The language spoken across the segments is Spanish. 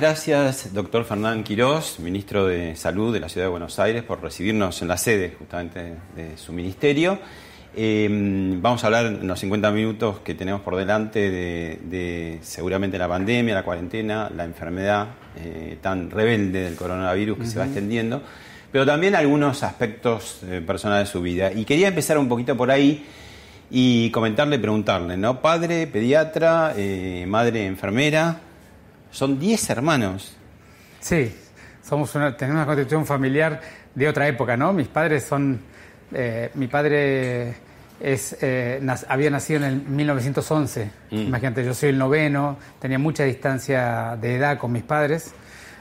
Gracias, doctor Fernán Quirós, ministro de Salud de la Ciudad de Buenos Aires, por recibirnos en la sede justamente de su ministerio. Eh, vamos a hablar en los 50 minutos que tenemos por delante de, seguramente la pandemia, la cuarentena, la enfermedad eh, tan rebelde del coronavirus que se va extendiendo, pero también algunos aspectos eh, personales de su vida. Y quería empezar un poquito por ahí y comentarle, preguntarle, ¿no? Padre, pediatra, madre, enfermera, son 10 hermanos. Sí, somos una, tenemos una constitución familiar de otra época, ¿no? Mis padres son... Eh, mi padre es, eh, había nacido en el 1911. Mm. Imagínate, yo soy el noveno, tenía mucha distancia de edad con mis padres,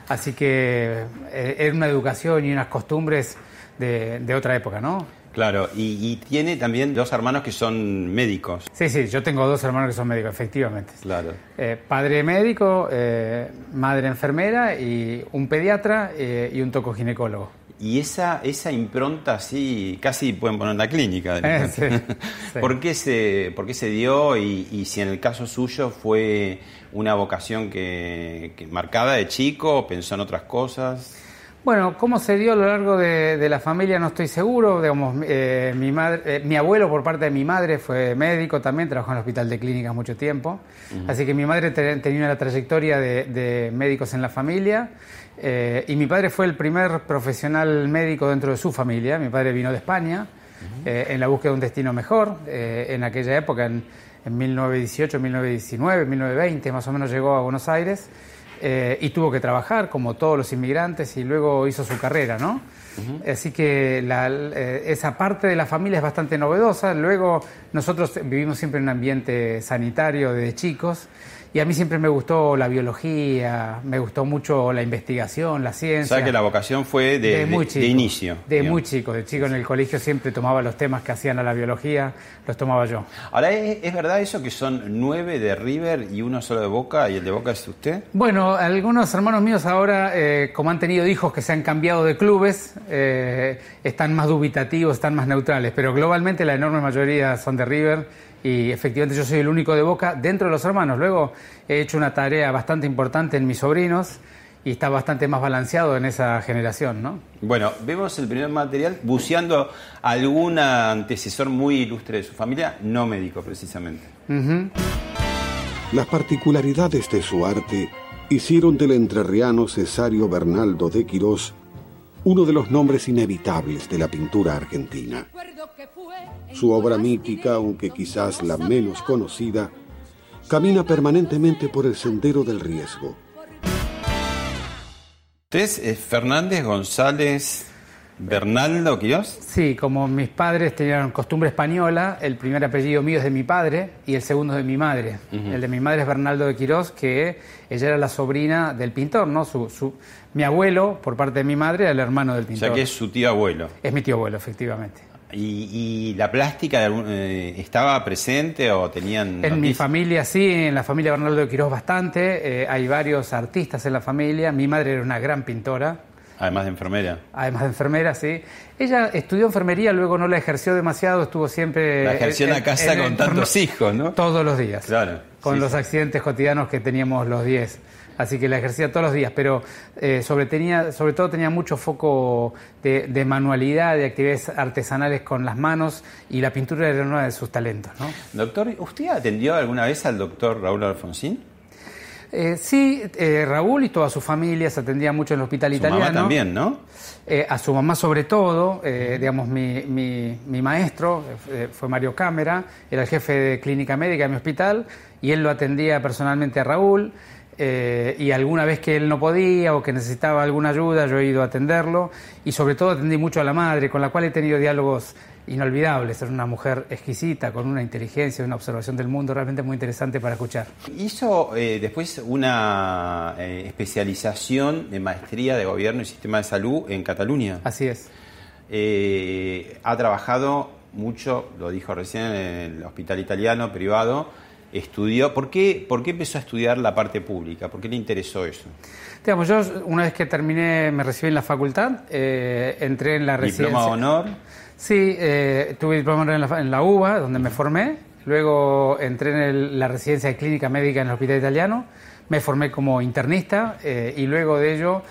así que eh, era una educación y unas costumbres de, de otra época, ¿no? Claro, y, tiene también dos hermanos que son médicos. Sí, sí, yo tengo dos hermanos que son médicos, efectivamente. Claro. Eh, padre médico, eh, madre enfermera y un pediatra eh, y un tocoginecólogo. Y esa, esa impronta así, casi pueden poner en la clínica. Sí, ¿Por, qué se, ¿Por qué se dio y, y, si en el caso suyo fue una vocación que, que marcada de chico, pensó en otras cosas? Bueno, cómo se dio a lo largo de, la familia no estoy seguro. Digamos, eh, mi, madre, eh, mi abuelo por parte de mi madre fue médico también, trabajó en el hospital de clínicas mucho tiempo. Así que mi madre tenía una trayectoria de, médicos en la familia. Eh, y mi padre fue el primer profesional médico dentro de su familia. Mi padre vino de España en la búsqueda de un destino mejor. en aquella época, en, en 1918, 1919, 1920, más o menos llegó a Buenos Aires. Eh, y tuvo que trabajar como todos los inmigrantes y luego hizo su carrera, ¿no? Así que eh, esa parte de la familia es bastante novedosa. Luego nosotros vivimos siempre en un ambiente sanitario desde chicos y a mí siempre me gustó la biología, me gustó mucho la investigación, la ciencia. O sea que la vocación fue de, muy chico, de inicio. De muy chico, de chico en el colegio siempre tomaba los temas que hacían a la biología, los tomaba yo. Ahora, ¿es, verdad eso que son nueve de River y uno solo de Boca y el de Boca es usted? Bueno, algunos hermanos míos ahora, eh, como han tenido hijos que se han cambiado de clubes, eh, están más dubitativos, están más neutrales, pero globalmente la enorme mayoría son de River y efectivamente yo soy el único de Boca dentro de los hermanos. Luego he hecho una tarea bastante importante en mis sobrinos y está bastante más balanceado en esa generación, ¿no? Bueno, vemos el primer material buceando algún antecesor muy ilustre de su familia, no médico precisamente. Las particularidades de su arte hicieron del entrerriano Cesario Bernaldo de Quirós uno de los nombres inevitables de la pintura argentina. Su obra mítica, aunque quizás la menos conocida, camina permanentemente por el sendero del riesgo. ¿Usted es Fernández González Bernaldo Quirós? Sí, como mis padres tenían costumbre española, el primer apellido mío es de mi padre y el segundo de mi madre. El de mi madre es Bernaldo de Quirós, que ella era la sobrina del pintor, ¿no? Su, mi abuelo, por parte de mi madre, era el hermano del pintor. O sea que es su tío abuelo. Es mi tío abuelo, efectivamente. ¿Y, la plástica eh, estaba presente o tenían.? En mi familia sí, en la familia Bernardo de Quirós bastante. Eh, hay varios artistas en la familia. Mi madre era una gran pintora. Además de enfermera. Además de enfermera, sí. Ella estudió enfermería, luego no la ejerció demasiado, estuvo siempre... La ejerció en, la casa con tantos hijos, ¿no? Todos los días. Claro. Con los accidentes cotidianos que teníamos los 10 así que la ejercía todos los días, pero eh, sobre, tenía, sobre todo tenía mucho foco de, manualidad, de actividades artesanales con las manos y la pintura era uno de sus talentos. ¿no? Doctor, ¿usted atendió alguna vez al doctor Raúl Alfonsín? Eh, sí, eh, Raúl y toda su familia se atendía mucho en el hospital su italiano. Mamá también, ¿no? a su mamá sobre todo, digamos, mi, mi maestro fue Mario Cámara, era el jefe de clínica médica de mi hospital y él lo atendía personalmente a Raúl. Eh, y alguna vez que él no podía o que necesitaba alguna ayuda, yo he ido a atenderlo y sobre todo atendí mucho a la madre, con la cual he tenido diálogos inolvidables. Es una mujer exquisita, con una inteligencia, una observación del mundo realmente muy interesante para escuchar. Hizo eh, después una eh, especialización de maestría de gobierno y sistema de salud en Cataluña. Así es. ha trabajado mucho, lo dijo recién, en el hospital italiano privado estudió. ¿Por qué, ¿Por qué empezó a estudiar la parte pública? ¿Por qué le interesó eso? Digamos, yo una vez que terminé, me recibí en la facultad, eh, entré en la residencia. ¿Diploma de honor? Sí, eh, tuve diploma de honor en la, UBA, donde me formé. Luego entré en la residencia de clínica médica en el hospital italiano. Me formé como internista eh, y luego de ello,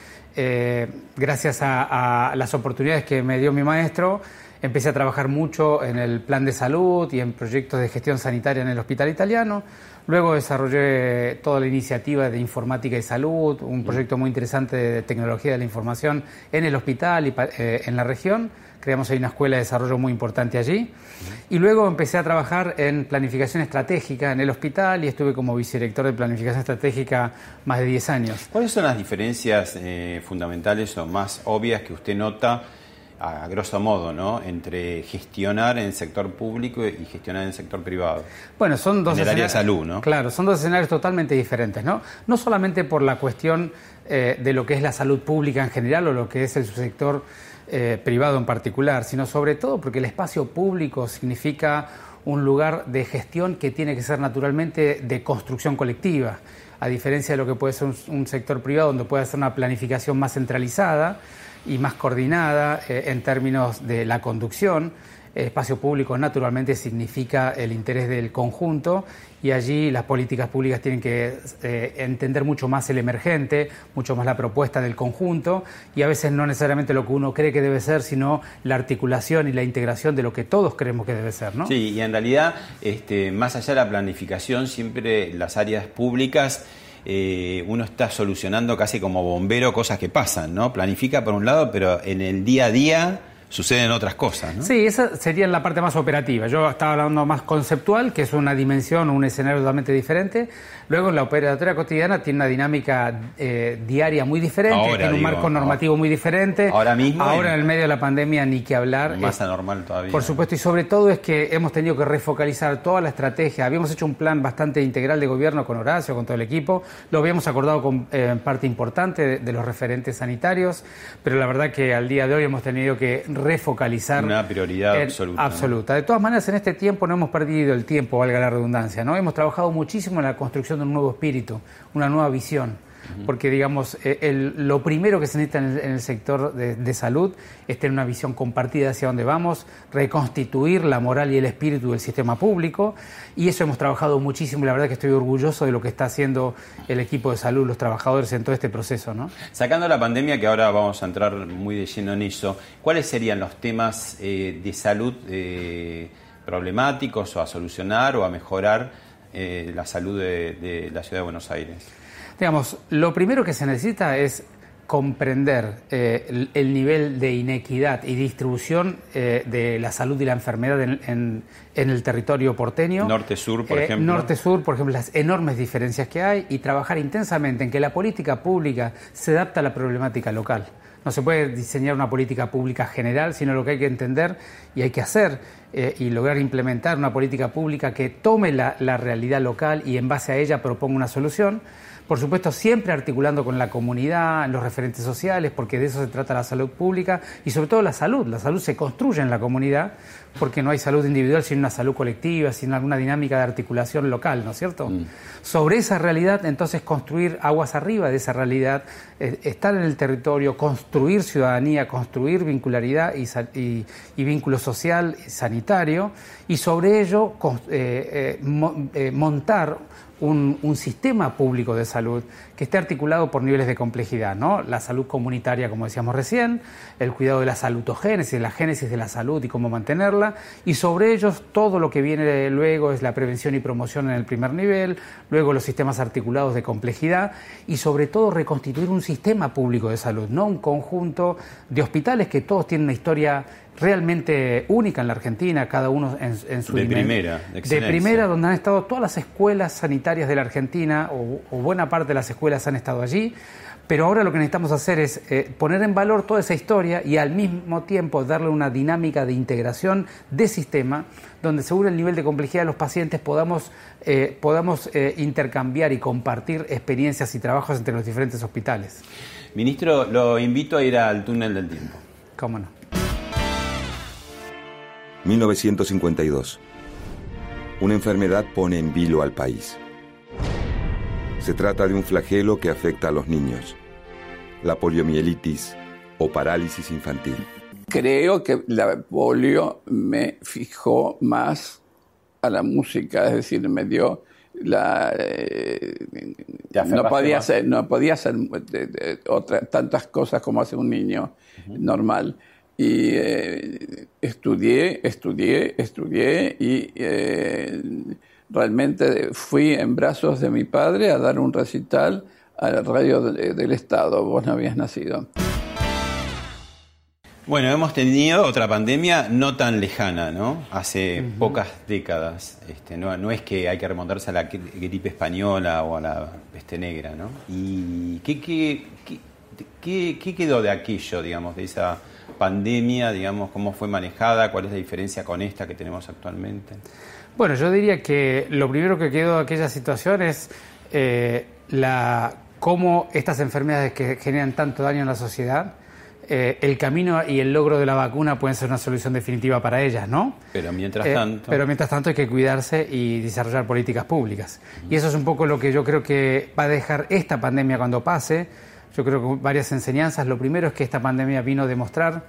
gracias a las oportunidades que me dio mi maestro, Empecé a trabajar mucho en el plan de salud y en proyectos de gestión sanitaria en el hospital italiano. Luego desarrollé toda la iniciativa de informática y salud, un proyecto muy interesante de tecnología de la información en el hospital y eh, en la región. Creamos ahí una escuela de desarrollo muy importante allí. Y luego empecé a trabajar en planificación estratégica en el hospital y estuve como vicedirector de planificación estratégica más de 10 años. ¿Cuáles son las diferencias eh, fundamentales o más obvias que usted nota a grosso modo, ¿no? Entre gestionar en el sector público y gestionar en el sector privado. Bueno, son dos en el área de salud, ¿no? Claro, son dos escenarios totalmente diferentes, ¿no? No solamente por la cuestión eh, de lo que es la salud pública en general o lo que es el sector eh, privado en particular, sino sobre todo porque el espacio público significa un lugar de gestión que tiene que ser naturalmente de construcción colectiva, a diferencia de lo que puede ser un sector privado donde puede ser una planificación más centralizada y más coordinada eh, en términos de la conducción. El espacio público naturalmente significa el interés del conjunto y allí las políticas públicas tienen que eh, entender mucho más el emergente, mucho más la propuesta del conjunto y a veces no necesariamente lo que uno cree que debe ser, sino la articulación y la integración de lo que todos creemos que debe ser. ¿no? Sí, y en realidad, este, más allá de la planificación, siempre las áreas públicas eh, uno está solucionando casi como bombero cosas que pasan, ¿no? Planifica por un lado, pero en el día a día suceden otras cosas. ¿no? Sí, esa sería la parte más operativa. Yo estaba hablando más conceptual, que es una dimensión, un escenario totalmente diferente. Luego, la operatoria cotidiana tiene una dinámica eh, diaria muy diferente, tiene un marco normativo muy diferente. Ahora mismo. Ahora, en el medio de la pandemia, ni que hablar. Más anormal todavía. Por supuesto, y sobre todo es que hemos tenido que refocalizar toda la estrategia. Habíamos hecho un plan bastante integral de gobierno con Horacio, con todo el equipo. Lo habíamos acordado con eh, parte importante de los referentes sanitarios, pero la verdad que al día de hoy hemos tenido que refocalizar. Una prioridad absoluta. Absoluta. De todas maneras, en este tiempo no hemos perdido el tiempo, valga la redundancia, ¿no? Hemos trabajado muchísimo en la construcción de un nuevo espíritu, una nueva visión. Porque, digamos, eh, lo primero que se necesita en el, sector de, salud es tener una visión compartida hacia dónde vamos, reconstituir la moral y el espíritu del sistema público. Y eso hemos trabajado muchísimo la verdad que estoy orgulloso de lo que está haciendo el equipo de salud, los trabajadores en todo este proceso. ¿no? Sacando la pandemia, que ahora vamos a entrar muy de lleno en eso, ¿cuáles serían los temas eh, de salud eh, problemáticos o a solucionar o a mejorar? Eh, la salud de, la ciudad de Buenos Aires? Digamos, lo primero que se necesita es comprender eh, el, nivel de inequidad y distribución eh, de la salud y la enfermedad en, el territorio porteño. Norte-sur, por ejemplo. Norte-sur, por ejemplo, las enormes diferencias que hay y trabajar intensamente en que la política pública se adapta a la problemática local. No se puede diseñar una política pública general, sino lo que hay que entender y hay que hacer eh, y lograr implementar una política pública que tome la, la realidad local y en base a ella proponga una solución. Por supuesto, siempre articulando con la comunidad, los referentes sociales, porque de eso se trata la salud pública y sobre todo la salud. La salud se construye en la comunidad porque no hay salud individual sin una salud colectiva, sin alguna dinámica de articulación local, ¿no es cierto? Mm. Sobre esa realidad, entonces, construir aguas arriba de esa realidad, eh, estar en el territorio, construir ciudadanía, construir vincularidad y, vínculo social, sanitario, y sobre ello eh, eh, montar un, sistema público de salud que esté articulado por niveles de complejidad, ¿no? La salud comunitaria, como decíamos recién, el cuidado de la salutogénesis, la génesis de la salud y cómo mantenerla, y sobre ellos todo lo que viene luego es la prevención y promoción en el primer nivel, luego los sistemas articulados de complejidad y sobre todo reconstituir un sistema público de salud, no un conjunto de hospitales que todos tienen una historia realmente única en la Argentina, cada uno en, su de primera, de, de, primera, donde han estado todas las escuelas sanitarias de la Argentina o, buena parte de las escuelas han estado allí. Pero ahora lo que necesitamos hacer es eh, poner en valor toda esa historia y al mismo tiempo darle una dinámica de integración de sistema donde según el nivel de complejidad de los pacientes podamos, eh, podamos eh, intercambiar y compartir experiencias y trabajos entre los diferentes hospitales. Ministro, lo invito a ir al túnel del tiempo. ¿Cómo no? 1952. Una enfermedad pone en vilo al país. Se trata de un flagelo que afecta a los niños, la poliomielitis o parálisis infantil. Creo que la polio me fijó más a la música, es decir, me dio la eh, no podía hacer no podía hacer tantas cosas como hace un niño normal. Y eh, estudié, estudié, estudié y eh, realmente fui en brazos de mi padre a dar un recital a la radio del Estado. Vos no habías nacido. Bueno, hemos tenido otra pandemia no tan lejana, ¿no? Hace pocas décadas. Este, no, no, es que hay que remontarse a la gripe española o a la peste negra, ¿no? ¿Y qué, qué, qué, qué quedó de aquello, digamos, de esa pandemia, digamos, cómo fue manejada, cuál es la diferencia con esta que tenemos actualmente? Bueno, yo diría que lo primero que quedó de aquella situación es eh, la, cómo estas enfermedades que generan tanto daño en la sociedad, eh, el camino y el logro de la vacuna pueden ser una solución definitiva para ellas, ¿no? Pero mientras eh, tanto. pero mientras tanto hay que cuidarse y desarrollar políticas públicas. Y eso es un poco lo que yo creo que va a dejar esta pandemia cuando pase yo creo que varias enseñanzas. Lo primero es que esta pandemia vino a demostrar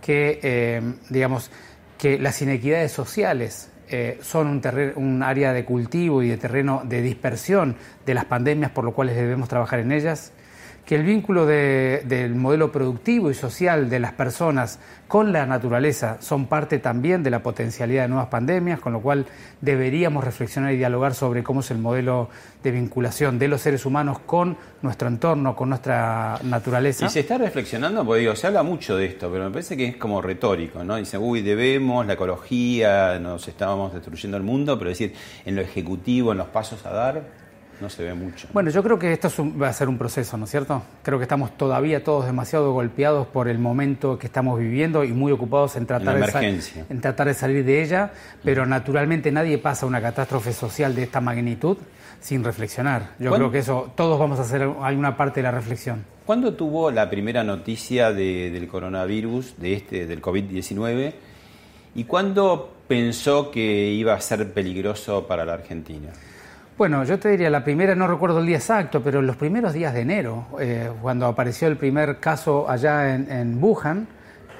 que, eh, digamos, que las inequidades sociales eh, son un, un área de cultivo y de terreno de dispersión de las pandemias por lo cual debemos trabajar en ellas que el vínculo del modelo productivo y social de las personas con la naturaleza son parte también de la potencialidad de nuevas pandemias, con lo cual deberíamos reflexionar y dialogar sobre cómo es el modelo de vinculación de los seres humanos con nuestro entorno, con nuestra naturaleza. Y se está reflexionando, porque digo, se habla mucho de esto, pero me parece que es como retórico, ¿no? Dicen, uy, debemos, la ecología, nos estábamos destruyendo el mundo, pero decir, en lo ejecutivo, en los pasos a dar, no se ve mucho. Bueno, yo creo que esto va a ser un proceso, ¿no es cierto? Creo que estamos todavía todos demasiado golpeados por el momento que estamos viviendo y muy ocupados en tratar, de, en tratar de salir de ella, pero naturalmente nadie pasa una catástrofe social de esta magnitud sin reflexionar. Yo creo que eso, todos vamos a hacer alguna parte de la reflexión. ¿Cuándo tuvo la primera noticia del coronavirus, de este, del COVID-19? ¿Y cuándo pensó que iba a ser peligroso para la Argentina? Bueno, yo te diría, la primera, no recuerdo el día exacto, pero los primeros días de enero, eh, cuando apareció el primer caso allá en, Wuhan,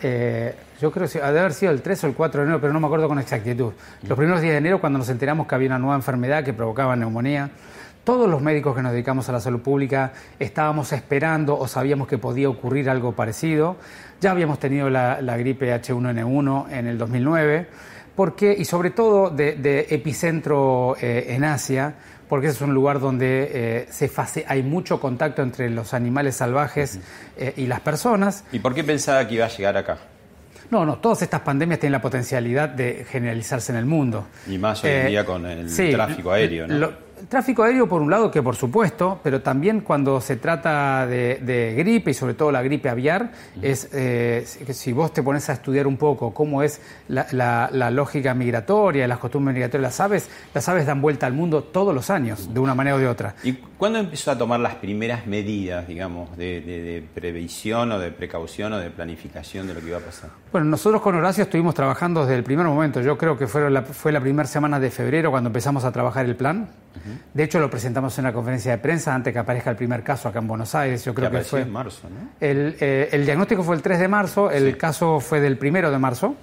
eh, yo creo que ha de haber sido el 3 o el 4 de enero, pero no me acuerdo con exactitud. Los primeros días de enero, cuando nos enteramos que había una nueva enfermedad que provocaba neumonía, todos los médicos que nos dedicamos a la salud pública estábamos esperando o sabíamos que podía ocurrir algo parecido. Ya habíamos tenido la, gripe H1N1 en el 2009 porque, y sobre todo de, epicentro eh, en Asia, porque es un lugar donde eh, se hay mucho contacto entre los animales salvajes eh, y las personas. ¿Y por qué pensaba que iba a llegar acá? No, no, todas estas pandemias tienen la potencialidad de generalizarse en el mundo. Y más hoy en día con el tráfico aéreo, ¿no? Tráfico aéreo por un lado, que por supuesto, pero también cuando se trata de, gripe y sobre todo la gripe aviar, es eh, si vos te pones a estudiar un poco cómo es la, lógica migratoria, las costumbres migratorias, las aves, las aves dan vuelta al mundo todos los años, de una manera o de otra. ¿Y cuándo empezó a tomar las primeras medidas, digamos, de, previsión o de precaución o de planificación de lo que iba a pasar? Bueno, nosotros con Horacio estuvimos trabajando desde el primer momento. Yo creo que fue la, fue la primera semana de febrero cuando empezamos a trabajar el plan. De hecho, lo presentamos en una conferencia de prensa antes que aparezca el primer caso acá en Buenos Aires. Yo creo que, fue en marzo, ¿no? Eh, el, diagnóstico fue el 3 de marzo, el caso fue del 1 de marzo.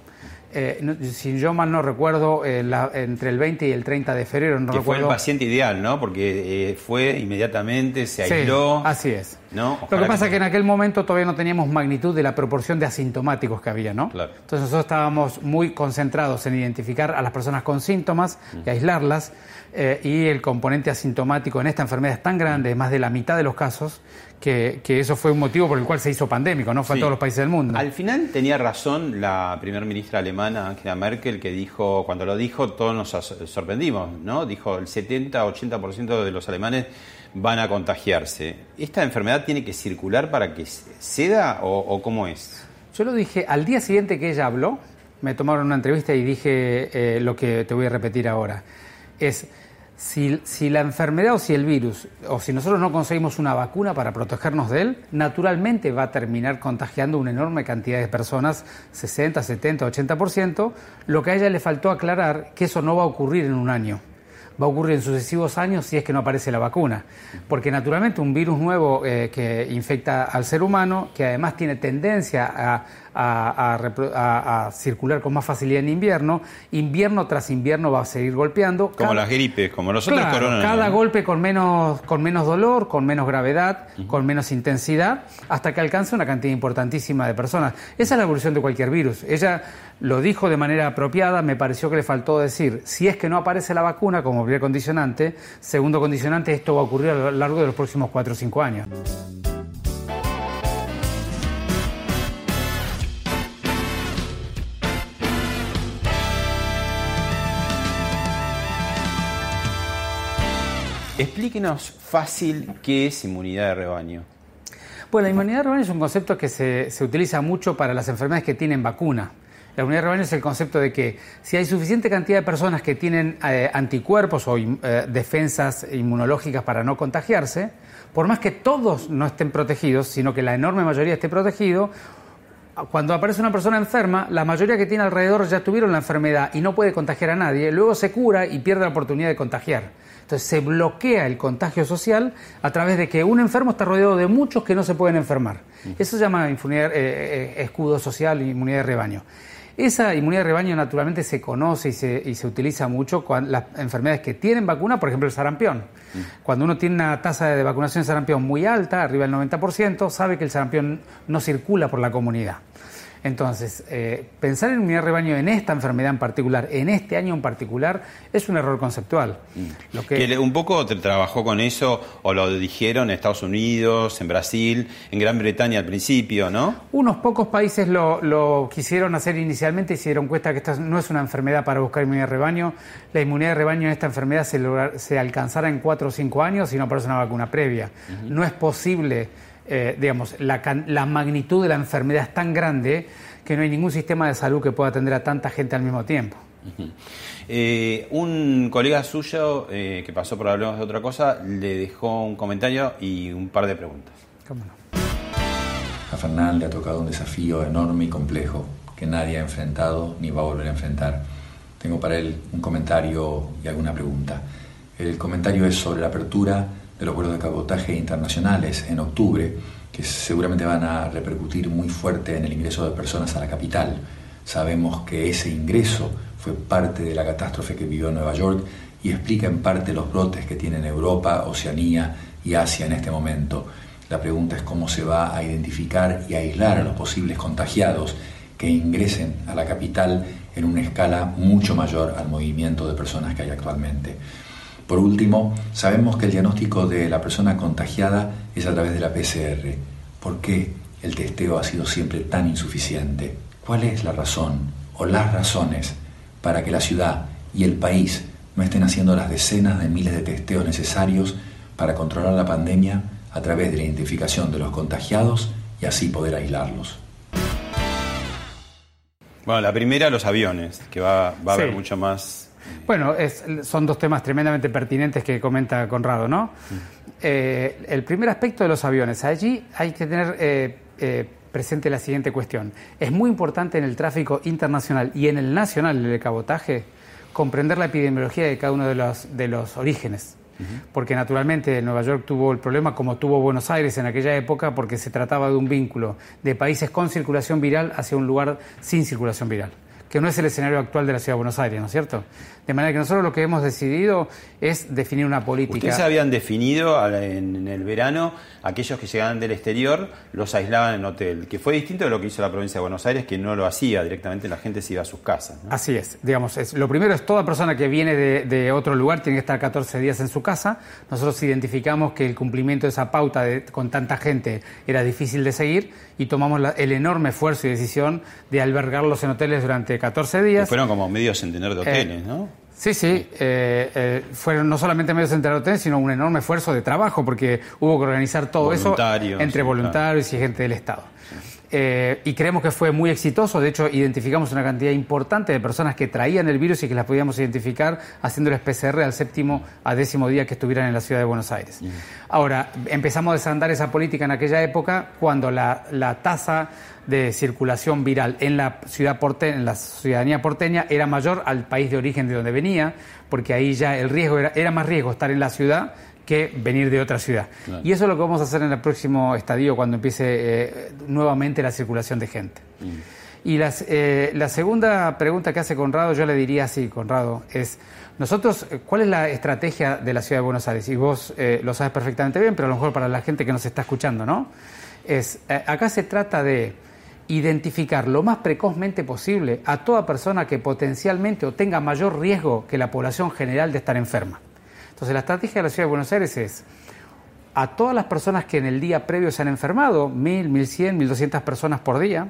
Eh, si yo mal no recuerdo, eh, entre el 20 y el 30 de febrero, no que fue el paciente ideal, ¿no? Porque fue inmediatamente, se aisló. así es. ¿no? Lo que pasa es que en aquel momento todavía no teníamos magnitud de la proporción de asintomáticos que había, ¿no? Claro. Entonces nosotros estábamos muy concentrados en identificar a las personas con síntomas y aislarlas. Eh, y el componente asintomático en esta enfermedad es tan grande, más de la mitad de los casos, que, eso fue un motivo por el cual se hizo pandémico, ¿no? Fue a todos los países del mundo. Al final tenía razón la primera ministra alemana, Angela Merkel, que dijo, cuando lo dijo, todos nos sorprendimos, ¿no? Dijo, el 70-80% de los alemanes van a contagiarse. ¿Esta enfermedad tiene que circular para que ceda o, cómo es? Yo lo dije al día siguiente que ella habló, me tomaron una entrevista y dije eh, lo que te voy a repetir ahora. Es si, la enfermedad o si el virus, o si nosotros no conseguimos una vacuna para protegernos de él, naturalmente va a terminar contagiando una enorme cantidad de personas, 60, 70, 80%, lo que a ella le faltó aclarar que eso no va a ocurrir en un año va a ocurrir en sucesivos años si es que no aparece la vacuna. Porque naturalmente un virus nuevo eh, que infecta al ser humano, que además tiene tendencia a, a, circular con más facilidad en invierno. Invierno tras invierno va a seguir golpeando. Como las gripes, como los otros Cada golpe con menos, con menos dolor, con menos gravedad, con menos intensidad, hasta que alcanza una cantidad importantísima de personas. Esa es la evolución de cualquier virus. Ella lo dijo de manera apropiada, me pareció que le faltó decir, si es que no aparece la vacuna como primer condicionante, segundo condicionante, esto va a ocurrir a lo largo de los próximos 4 o 5 años. Explíquenos fácil qué es inmunidad de rebaño. Bueno, la inmunidad de rebaño es un concepto que se, utiliza mucho para las enfermedades que tienen vacuna. La inmunidad de rebaño es el concepto de que si hay suficiente cantidad de personas que tienen eh, anticuerpos o eh, defensas inmunológicas para no contagiarse, por más que todos no estén protegidos, sino que la enorme mayoría esté protegido, cuando aparece una persona enferma, la mayoría que tiene alrededor ya tuvieron la enfermedad y no puede contagiar a nadie, luego se cura y pierde la oportunidad de contagiar. Entonces se bloquea el contagio social a través de que un enfermo está rodeado de muchos que no se pueden enfermar. Eso se llama inmunidad, eh, eh, escudo social inmunidad de rebaño. Esa inmunidad de rebaño naturalmente se conoce y se, y se utiliza mucho con las enfermedades que tienen vacuna, por ejemplo el sarampión. Cuando uno tiene una tasa de vacunación de sarampión muy alta, arriba del 90%, sabe que el sarampión no circula por la comunidad. Entonces, eh, pensar en unidad de rebaño en esta enfermedad en particular, en este año en particular, es un error conceptual. Mm. Lo que... un poco te trabajó con eso, o lo dijeron en Estados Unidos, en Brasil, en Gran Bretaña al principio, ¿no? Unos pocos países lo, quisieron hacer inicialmente y se dieron cuenta que esta no es una enfermedad para buscar inmunidad de rebaño. La inmunidad de rebaño en esta enfermedad se, se alcanzará en cuatro o cinco años si no aparece una vacuna previa. No es posible eh, digamos, la, la, magnitud de la enfermedad es tan grande que no hay ningún sistema de salud que pueda atender a tanta gente al mismo tiempo. Eh, un colega suyo eh, que pasó por hablar de otra cosa le dejó un comentario y un par de preguntas. A Fernán le ha tocado un desafío enorme y complejo que nadie ha enfrentado ni va a volver a enfrentar. Tengo para él un comentario y alguna pregunta. El comentario es sobre la apertura de los vuelos de cabotaje internacionales en octubre, que seguramente van a repercutir muy fuerte en el ingreso de personas a la capital. Sabemos que ese ingreso fue parte de la catástrofe que vivió Nueva York y explica en parte los brotes que tienen Europa, Oceanía y Asia en este momento. La pregunta es cómo se va a identificar y aislar a los posibles contagiados que ingresen a la capital en una escala mucho mayor al movimiento de personas que hay actualmente. Por último, sabemos que el diagnóstico de la persona contagiada es a través de la PCR. ¿Por qué el testeo ha sido siempre tan insuficiente? ¿Cuál es la razón o las razones para que la ciudad y el país no estén haciendo las decenas de miles de testeos necesarios para controlar la pandemia a través de la identificación de los contagiados y así poder aislarlos. Bueno, la primera, los aviones, que va, a haber mucho más. Bueno, son dos temas tremendamente pertinentes que comenta Conrado, ¿no? Eh, el primer aspecto de los aviones. Allí hay que tener eh, eh, presente la siguiente cuestión. Es muy importante en el tráfico internacional y en el nacional del cabotaje comprender la epidemiología de cada uno de los, de los orígenes porque naturalmente Nueva York tuvo el problema como tuvo Buenos Aires en aquella época, porque se trataba de un vínculo de países con circulación viral hacia un lugar sin circulación viral que no es el escenario actual de la Ciudad de Buenos Aires, ¿no es cierto? De manera que nosotros lo que hemos decidido es definir una política. Ustedes habían definido en el verano aquellos que llegaban del exterior los aislaban en hotel, que fue distinto de lo que hizo la provincia de Buenos Aires, que no lo hacía directamente, la gente se iba a sus casas. Así es, digamos, es, lo primero es toda persona que viene de, otro lugar tiene que estar 14 días en su casa. Nosotros identificamos que el cumplimiento de esa pauta con tanta gente era difícil de seguir y tomamos el enorme esfuerzo y decisión de albergarlos en hoteles durante 14 días. fueron como medio centenar de hoteles, ¿no? Sí, sí, eh, eh, fueron no solamente medio centenar de hoteles, sino un enorme esfuerzo de trabajo, porque hubo que organizar todo eso entre voluntarios y gente del Estado. Eh, y creemos que fue muy exitoso. De hecho, identificamos una cantidad importante de personas que traían el virus y que las podíamos identificar haciéndoles PCR al séptimo a décimo día que estuvieran en la ciudad de Buenos Aires. Ahora, empezamos a desandar esa política en aquella época cuando la, la tasa de circulación viral en la ciudad porteña, en la ciudadanía porteña era mayor al país de origen de donde venía, porque ahí ya el riesgo era, era más riesgo estar en la ciudad que venir de otra ciudad. Y eso es lo que vamos a hacer en el próximo estadio cuando empiece eh, nuevamente la circulación de gente. Mm. Y las, eh, la segunda pregunta que hace Conrado, yo le diría así, Conrado, es, nosotros, eh, ¿cuál es la estrategia de la Ciudad de Buenos Aires? Y vos lo sabes perfectamente bien, pero a lo mejor para la gente que nos está escuchando, ¿no? Es, acá se trata de identificar lo más precozmente posible a toda persona que potencialmente o tenga mayor riesgo que la población general de estar enferma. Entonces la estrategia de la Ciudad de Buenos Aires es a todas las personas que en el día previo se han enfermado, 1.000, 1.100, 1.200 personas por día,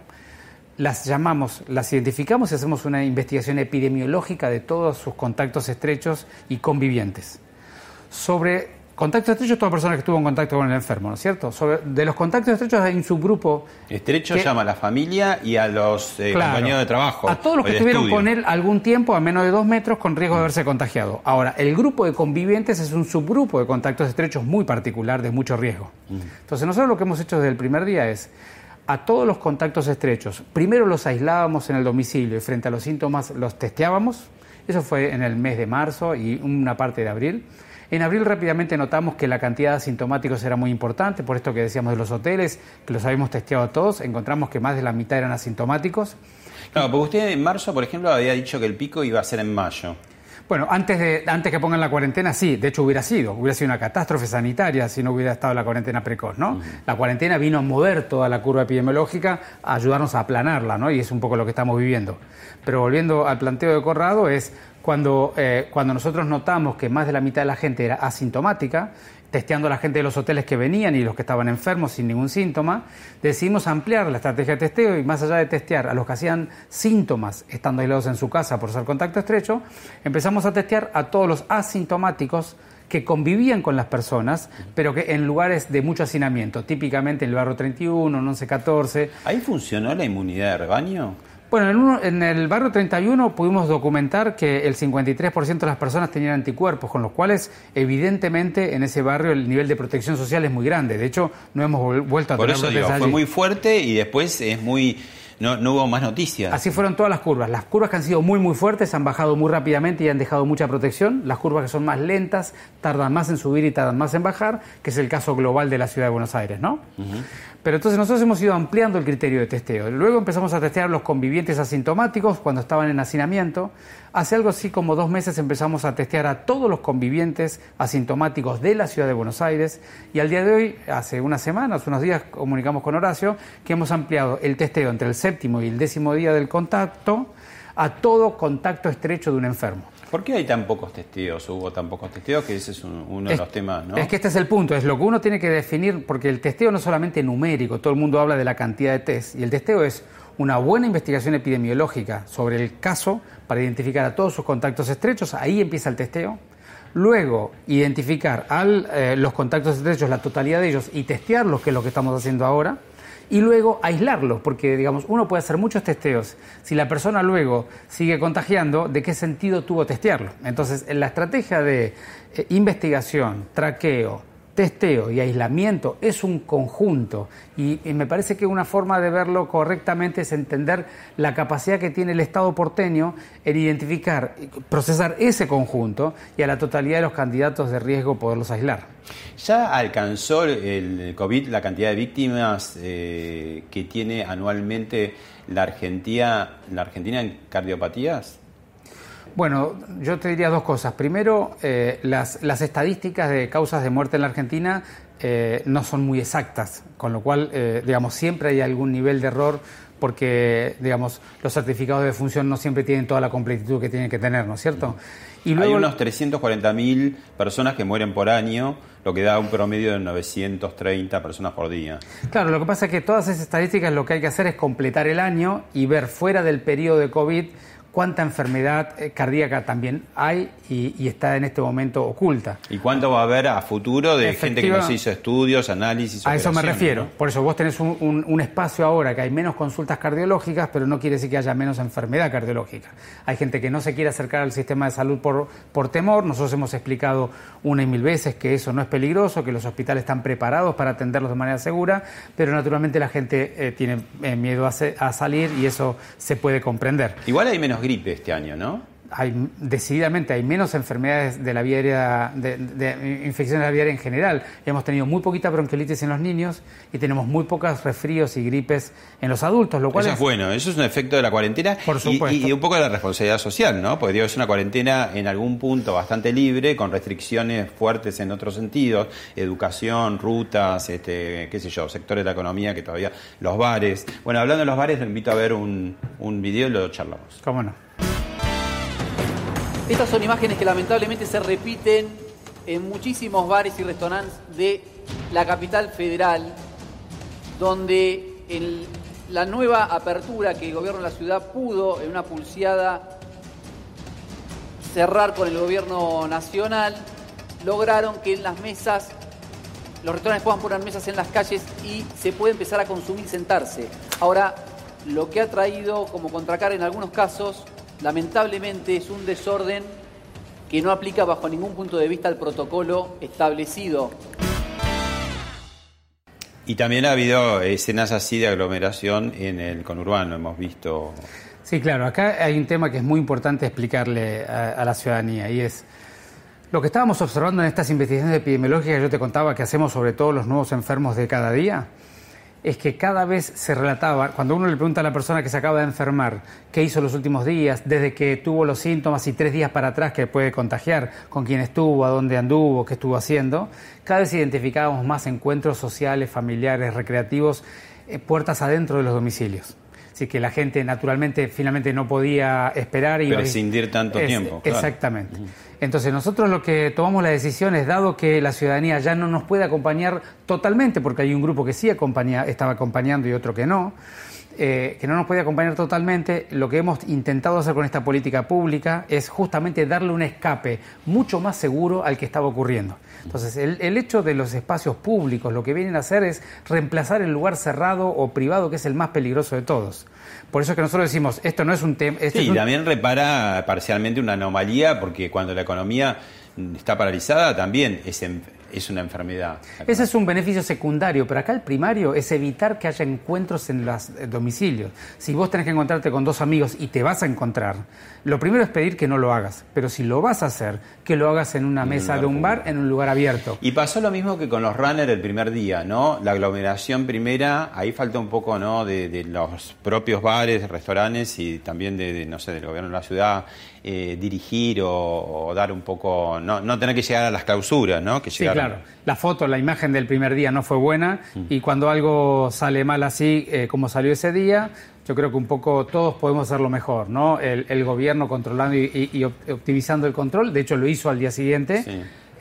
las llamamos, las identificamos y hacemos una investigación epidemiológica de todos sus contactos estrechos y convivientes. Sobre Contacto estrecho es toda persona que estuvo en contacto con el enfermo, ¿no es cierto? Sobre, de los contactos estrechos hay un subgrupo. Estrecho llama a la familia y a los eh, compañeros de trabajo. A todos los que estuvieron con él algún tiempo a menos de dos metros con riesgo de haberse contagiado. Ahora, el grupo de convivientes es un subgrupo de contactos estrechos muy particular de mucho riesgo. Entonces, nosotros lo que hemos hecho desde el primer día es a todos los contactos estrechos. Primero los aislábamos en el domicilio y frente a los síntomas los testeábamos. Eso fue en el mes de marzo y una parte de abril. En abril rápidamente notamos que la cantidad de asintomáticos era muy importante, por esto que decíamos de los hoteles, que los habíamos testeado a todos, encontramos que más de la mitad eran asintomáticos. Claro, porque usted en marzo, por ejemplo, había dicho que el pico iba a ser en mayo. Bueno, antes, de, antes que pongan la cuarentena, sí, de hecho hubiera sido, hubiera sido una catástrofe sanitaria si no hubiera estado la cuarentena precoz, ¿no? La cuarentena vino a mover toda la curva epidemiológica, a ayudarnos a aplanarla, ¿no? Y es un poco lo que estamos viviendo. Pero volviendo al planteo de Corrado, es cuando, eh, cuando nosotros notamos que más de la mitad de la gente era asintomática, testeando a la gente de los hoteles que venían y los que estaban enfermos sin ningún síntoma, decidimos ampliar la estrategia de testeo y más allá de testear a los que hacían síntomas estando aislados en su casa por ser contacto estrecho, empezamos a testear a todos los asintomáticos que convivían con las personas, pero que en lugares de mucho hacinamiento, típicamente en el barrio 31, 11, 14. ¿Ahí funcionó la inmunidad de rebaño? Bueno, en, el barrio 31 pudimos documentar que el 53% de las personas tenían anticuerpos, con los cuales evidentemente en ese barrio el nivel de protección social es muy grande. De hecho, no hemos vuelto a Por eso digo, fue muy fuerte y después es muy no, no, hubo más noticias. Así fueron todas las curvas. Las curvas que han sido muy, muy fuertes han bajado muy rápidamente y han dejado mucha protección. Las curvas que son más lentas tardan más en subir y tardan más en bajar, que es el caso global de la ciudad de Buenos Aires, ¿no? Pero entonces nosotros hemos ido ampliando el criterio de testeo. Luego empezamos a testear los convivientes asintomáticos cuando estaban en hacinamiento. Hace algo así como dos meses empezamos a testear a todos los convivientes asintomáticos de la ciudad de Buenos Aires. Y al día de hoy, hace unas semanas, unos días, comunicamos con Horacio que hemos ampliado el testeo entre el séptimo y el décimo día del contacto a todo contacto estrecho de un enfermo. ¿Por qué hay tan pocos testeos? ¿Hubo tan pocos testeos? Que ese es uno de los temas, ¿no? Es que este es el punto, es lo que uno tiene que definir, porque el testeo no es solamente numérico, todo el mundo habla de la cantidad de test, y el testeo es una buena investigación epidemiológica sobre el caso para identificar a todos sus contactos estrechos, ahí empieza el testeo. Luego, identificar a eh, los contactos estrechos, la totalidad de ellos, y testearlos, que es lo que estamos haciendo ahora y luego aislarlos, porque digamos, uno puede hacer muchos testeos. Si la persona luego sigue contagiando, ¿de qué sentido tuvo testearlo? Entonces, en la estrategia de eh, investigación, traqueo, testeo y aislamiento es un conjunto y, me parece que una forma de verlo correctamente es entender la capacidad que tiene el Estado porteño en identificar, procesar ese conjunto y a la totalidad de los candidatos de riesgo poderlos aislar. ¿Ya alcanzó el COVID la cantidad de víctimas eh, que tiene anualmente la Argentina, la Argentina en cardiopatías? Bueno, yo te diría dos cosas. Primero, eh, las, las, estadísticas de causas de muerte en la Argentina eh, no son muy exactas, con lo cual, eh, digamos, siempre hay algún nivel de error porque, digamos, los certificados de función no siempre tienen toda la completitud que tienen que tener, ¿no es cierto? Y luego, hay unos 340.000 personas que mueren por año, lo que da un promedio de 930 personas por día. Claro, lo que pasa es que todas esas estadísticas lo que hay que hacer es completar el año y ver fuera del periodo de COVID cuánta enfermedad eh, cardíaca también hay y, está en este momento oculta. ¿Y cuánto va a haber a futuro de gente que no se hizo estudios, análisis? A eso me refiero. Por eso vos tenés un, espacio ahora que hay menos consultas cardiológicas, pero no quiere decir que haya menos enfermedad cardiológica. Hay gente que no se quiere acercar al sistema de salud por, por temor. Nosotros hemos explicado una y mil veces que eso no es peligroso, que los hospitales están preparados para atenderlos de manera segura, pero naturalmente la gente eh, tiene eh, miedo a, a salir y eso se puede comprender. Igual hay menos gripe este año, ¿no? Hay decididamente hay menos enfermedades de la vía aérea, de, infecciones de la vía aérea en general. Hemos tenido muy poquita bronquiolitis en los niños y tenemos muy pocas resfríos y gripes en los adultos, lo cual eso es, bueno. Eso es un efecto de la cuarentena Por supuesto. Y, un poco de la responsabilidad social, ¿no? Porque digo, es una cuarentena en algún punto bastante libre, con restricciones fuertes en otros sentidos, educación, rutas, este, qué sé yo, sectores de la economía que todavía los bares. Bueno, hablando de los bares, lo invito a ver un, un video y lo charlamos. ¿Cómo no? Estas son imágenes que lamentablemente se repiten en muchísimos bares y restaurantes de la capital federal, donde en la nueva apertura que el gobierno de la ciudad pudo en una pulseada cerrar con el gobierno nacional, lograron que en las mesas los restaurantes puedan poner mesas en las calles y se puede empezar a consumir sentarse. Ahora, lo que ha traído como contracar en algunos casos lamentablemente es un desorden que no aplica bajo ningún punto de vista el protocolo establecido. Y también ha habido escenas así de aglomeración en el conurbano, hemos visto. Sí, claro, acá hay un tema que es muy importante explicarle a, la ciudadanía y es lo que estábamos observando en estas investigaciones epidemiológicas que yo te contaba que hacemos sobre todos los nuevos enfermos de cada día es que cada vez se relataba, cuando uno le pregunta a la persona que se acaba de enfermar qué hizo los últimos días, desde que tuvo los síntomas y tres días para atrás que puede contagiar, con quién estuvo, a dónde anduvo, qué estuvo haciendo, cada vez identificábamos más encuentros sociales, familiares, recreativos, eh, puertas adentro de los domicilios. Así que la gente naturalmente finalmente no podía esperar y prescindir tanto tiempo. Exactamente. Entonces nosotros lo que tomamos la decisión es, dado que la ciudadanía ya no nos puede acompañar totalmente, porque hay un grupo que sí estaba acompañando y otro que no, eh, que no nos puede acompañar totalmente, lo que hemos intentado hacer con esta política pública es justamente darle un escape mucho más seguro al que estaba ocurriendo. Entonces, el, el, hecho de los espacios públicos lo que vienen a hacer es reemplazar el lugar cerrado o privado, que es el más peligroso de todos. Por eso es que nosotros decimos, esto no es un tema... Sí, también repara parcialmente una anomalía, porque cuando la economía está paralizada también es, es una enfermedad. Ese es un beneficio secundario, pero acá el primario es evitar que haya encuentros en los eh, domicilios. Si vos tenés que encontrarte con dos amigos y te vas a encontrar, lo primero es pedir que no lo hagas, pero si lo vas a hacer, que lo hagas en una mesa de un bar, en un lugar abierto. Y pasó lo mismo que con los runners el primer día, ¿no? La aglomeración primera, ahí falta un poco, ¿no? De, los propios bares, restaurantes y también de, no sé, del gobierno de la ciudad, eh, dirigir o, dar un poco, no, no tener que llegar a las clausuras, ¿no? Que sí, claro. La foto, la imagen del primer día no fue buena mm. y cuando algo sale mal así, eh, como salió ese día, yo creo que un poco todos podemos hacerlo mejor, ¿no? El, gobierno controlando y, optimizando el control, de hecho lo hizo al día siguiente.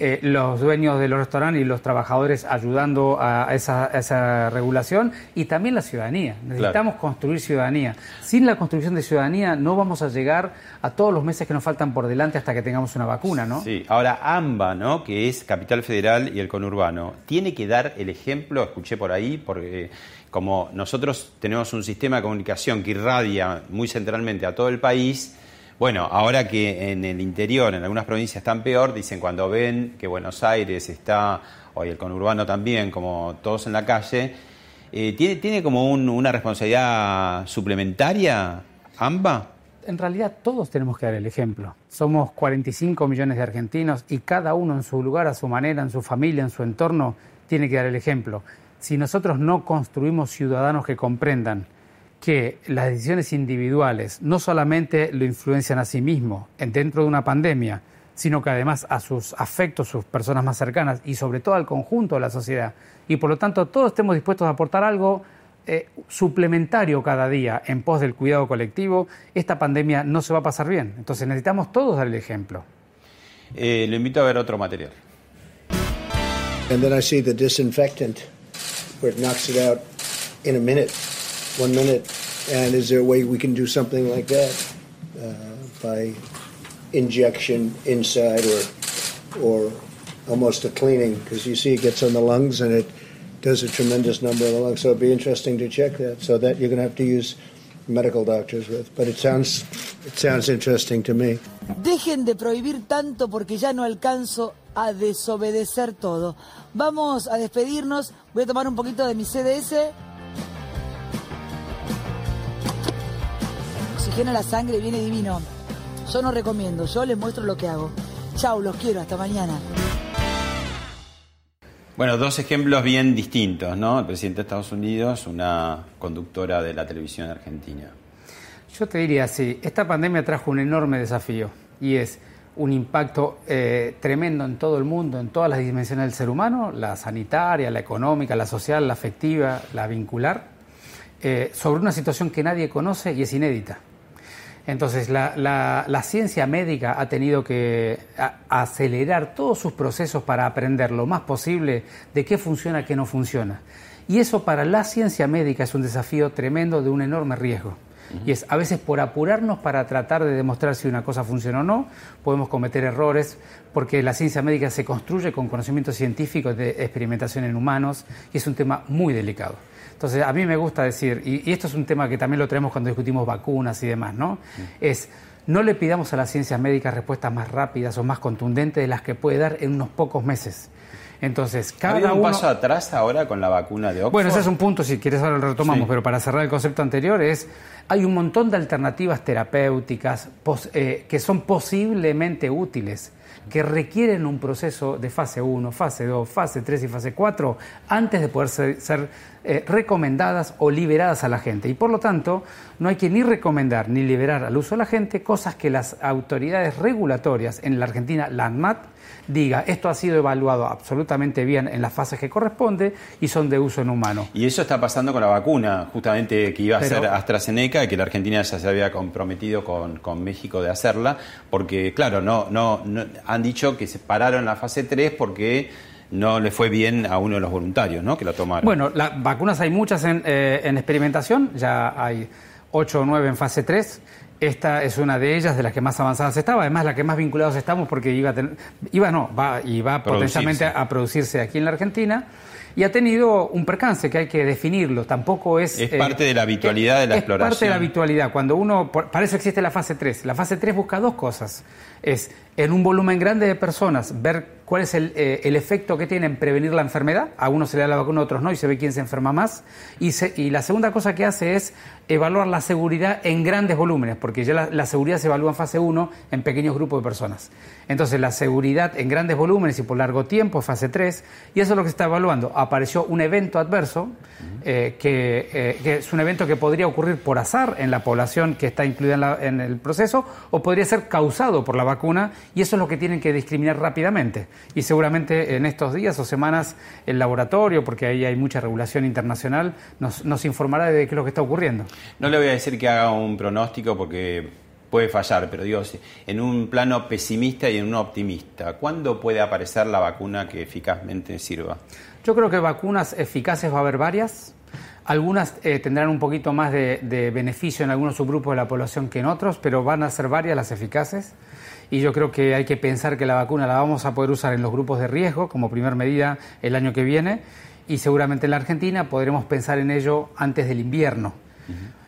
Eh, los dueños de los restaurantes y los trabajadores ayudando a esa, regulación y también la ciudadanía. Necesitamos construir ciudadanía. Sin la construcción de ciudadanía no vamos a llegar a todos los meses que nos faltan por delante hasta que tengamos una vacuna, ¿no? Sí, ahora AMBA, ¿no? que es Capital Federal y el conurbano, tiene que dar el ejemplo, escuché por ahí, porque como nosotros tenemos un sistema de comunicación que irradia muy centralmente a todo el país, bueno, ahora que en el interior, en algunas provincias están peor, dicen cuando ven que Buenos Aires está, o el conurbano también, como todos en la calle, eh, ¿tiene, ¿tiene como una responsabilidad suplementaria, AMBA? En realidad todos tenemos que dar el ejemplo. Somos 45 millones de argentinos y cada uno en su lugar, a su manera, en su familia, en su entorno, tiene que dar el ejemplo. Si nosotros no construimos ciudadanos que comprendan que las decisiones individuales no solamente lo influencian a sí mismo dentro de una pandemia, sino que además a sus afectos, sus personas más cercanas y sobre todo al conjunto de la sociedad. Y por lo tanto todos estemos dispuestos a aportar algo eh, suplementario cada día en pos del cuidado colectivo, esta pandemia no se va a pasar bien. Entonces necesitamos todos dar el ejemplo. Eh, le invito a ver otro material. And then I see the disinfectant where it knocks it out in a minute. One minute. And is there a way we can do something like that uh, by injection inside or or almost a cleaning? Because you see, it gets on the lungs and it does a tremendous number of the lungs. So it'd be interesting to check that. So that you're going to have to use medical doctors with. But it sounds it sounds interesting to me. Dejen de prohibir tanto porque ya no alcanzo a desobedecer todo. Vamos a despedirnos. Voy a tomar un poquito de mi CDS. Oxigena la sangre, viene divino. Yo no recomiendo, yo les muestro lo que hago. Chau, los quiero, hasta mañana. Bueno, dos ejemplos bien distintos, ¿no? El presidente de Estados Unidos, una conductora de la televisión argentina. Yo te diría así, esta pandemia trajo un enorme desafío y es un impacto eh, tremendo en todo el mundo, en todas las dimensiones del ser humano, la sanitaria, la económica, la social, la afectiva, la vincular, eh, sobre una situación que nadie conoce y es inédita. Entonces, la, ciencia médica ha tenido que acelerar todos sus procesos para aprender lo más posible de qué funciona, qué no funciona. Y eso para la ciencia médica es un desafío tremendo de un enorme riesgo. Y es a veces por apurarnos para tratar de demostrar si una cosa funciona o no, podemos cometer errores, porque la ciencia médica se construye con conocimientos científicos de experimentación en humanos y es un tema muy delicado. Entonces, a mí me gusta decir, y, esto es un tema que también lo tenemos cuando discutimos vacunas y demás, ¿no? Es, no le pidamos a la ciencia médica respuestas más rápidas o más contundentes de las que puede dar en unos pocos meses. Entonces, cada un paso atrás ahora con la vacuna de Oxford? Bueno, ese es un punto, si quieres ahora lo retomamos, pero para cerrar el concepto anterior es, hay un montón de alternativas terapéuticas eh, que son posiblemente útiles que requieren un proceso de fase 1, fase 2, fase 3 y fase 4 antes de poder ser, eh, recomendadas o liberadas a la gente. Y por lo tanto, no hay que ni recomendar ni liberar al uso de la gente cosas que las autoridades regulatorias en la Argentina, la ANMAT, diga esto ha sido evaluado absolutamente bien en las fases que corresponde y son de uso en humano. Y eso está pasando con la vacuna, justamente que iba a ser AstraZeneca y que la Argentina ya se había comprometido con, con México de hacerla, porque claro, no, no, han dicho que se pararon la fase 3 porque no le fue bien a uno de los voluntarios ¿no? que la tomaron. Bueno, las vacunas hay muchas en, eh, en experimentación, ya hay 8 o 9 en fase 3 esta es una de ellas, de las que más avanzadas estaba, además la que más vinculados estamos porque iba a tener, iba no, va y va potencialmente a producirse aquí en la Argentina y ha tenido un percance que hay que definirlo. Tampoco es. Es parte de la habitualidad de la exploración. Es parte de la habitualidad. Cuando uno. Para eso existe la fase 3. La fase 3 busca dos cosas. Es en un volumen grande de personas ver cuál es eh, el, efecto que tiene en prevenir la enfermedad. A unos se le da la vacuna, a otros no, y se ve quién se enferma más. Y, y la segunda cosa que hace es evaluar la seguridad en grandes volúmenes, porque ya la, seguridad se evalúa en fase 1 en pequeños grupos de personas. Entonces, la seguridad en grandes volúmenes y por largo tiempo es fase 3, y eso es lo que se está evaluando. Apareció un evento adverso, eh, eh, que, es un evento que podría ocurrir por azar en la población que está incluida en, en el proceso, o podría ser causado por la vacuna, y eso es lo que tienen que discriminar rápidamente y seguramente en estos días o semanas el laboratorio, porque ahí hay mucha regulación internacional, nos, informará de qué es lo que está ocurriendo. No le voy a decir que haga un pronóstico porque puede fallar, pero digo, en un plano pesimista y en uno optimista, ¿cuándo puede aparecer la vacuna que eficazmente sirva? Yo creo que vacunas eficaces va a haber varias. Algunas eh, tendrán un poquito más de, de, beneficio en algunos subgrupos de la población que en otros, pero van a ser varias las eficaces. Y yo creo que hay que pensar que la vacuna la vamos a poder usar en los grupos de riesgo como primer medida el año que viene y seguramente en la Argentina podremos pensar en ello antes del invierno.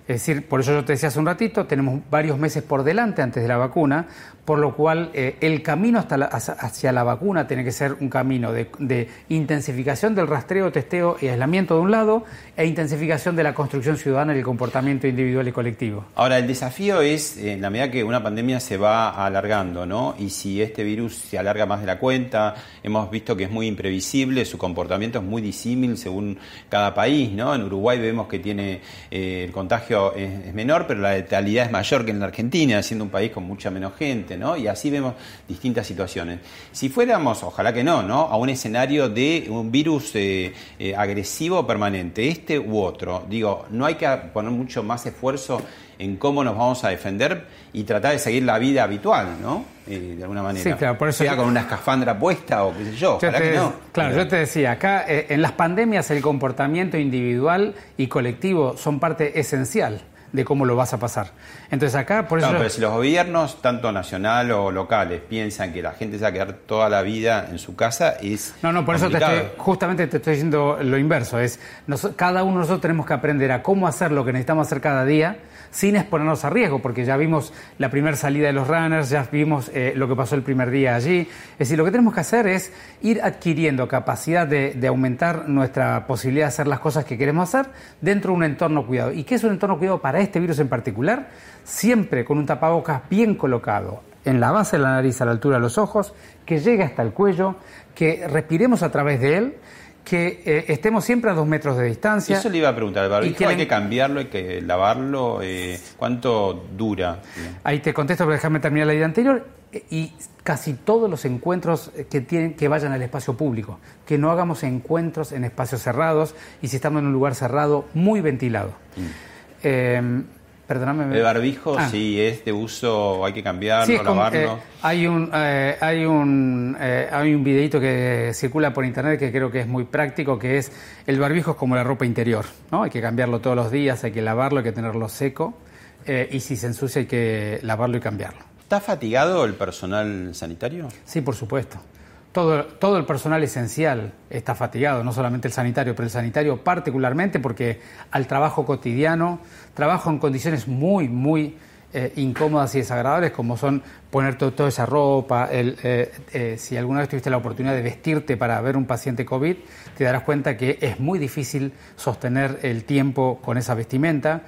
Es decir, por eso yo te decía hace un ratito, tenemos varios meses por delante antes de la vacuna, por lo cual eh, el camino hasta hacia la vacuna tiene que ser un camino de, intensificación del rastreo, testeo y aislamiento de un lado e intensificación de la construcción ciudadana y el comportamiento individual y colectivo. Ahora, el desafío es, en la medida que una pandemia se va alargando, ¿no? Y si este virus se alarga más de la cuenta, hemos visto que es muy imprevisible, su comportamiento es muy disímil según cada país, ¿no? En Uruguay vemos que tiene eh, el contagio es menor, pero la letalidad es mayor que en la Argentina, siendo un país con mucha menos gente. Y así vemos distintas situaciones. Si fuéramos, ojalá que no, ¿no? A un escenario de un virus eh, eh, agresivo permanente, este u otro, digo, no hay que poner mucho más esfuerzo en cómo nos vamos a defender y tratar de seguir la vida habitual, ¿no? Eh, de alguna manera. Sí, claro, por eso sea con una escafandra puesta o qué sé yo, ojalá que no. Claro, yo te decía, acá en las pandemias el comportamiento individual y colectivo son parte esencial de cómo lo vas a pasar. Entonces acá, por eso... pero si los gobiernos, tanto nacional o locales, piensan que la gente se va a quedar toda la vida en su casa, es No, no, por eso te estoy, justamente te estoy diciendo lo inverso, es cada uno de nosotros tenemos que aprender a cómo hacer lo que necesitamos hacer cada día, sin exponernos a riesgo, porque ya vimos la primera salida de los runners, ya vimos eh, lo que pasó el primer día allí. Es decir, lo que tenemos que hacer es ir adquiriendo capacidad de, aumentar nuestra posibilidad de hacer las cosas que queremos hacer dentro de un entorno cuidado. ¿Y qué es un entorno cuidado para este virus en particular? Siempre con un tapabocas bien colocado en la base de la nariz a la altura de los ojos, que llegue hasta el cuello, que respiremos a través de él que eh, estemos siempre a dos metros de distancia. Eso le iba a preguntar, el barbijo hay que cambiarlo, hay que lavarlo, eh, ¿cuánto dura? Ahí te contesto, pero déjame terminar la idea anterior. Y casi todos los encuentros que, tienen, que vayan al espacio público, que no hagamos encuentros en espacios cerrados y si estamos en un lugar cerrado, muy ventilado. Mm. Eh, Perdóname. El barbijo, ah. si es de uso, hay que cambiarlo, lavarlo. Eh, hay un eh, hay un eh, hay un videito que circula por internet que creo que es muy práctico, que es el barbijo es como la ropa interior, ¿no? Hay que cambiarlo todos los días, hay que lavarlo, hay que tenerlo seco y si se ensucia hay que lavarlo y cambiarlo. ¿Está fatigado el personal sanitario? Sí, por supuesto. Todo, todo, el personal esencial está fatigado, no solamente el sanitario, pero el sanitario particularmente porque al trabajo cotidiano, trabajo en condiciones muy, muy eh, incómodas y desagradables, como son poner toda esa ropa, el, eh, eh, si alguna vez tuviste la oportunidad de vestirte para ver un paciente COVID, te darás cuenta que es muy difícil sostener el tiempo con esa vestimenta,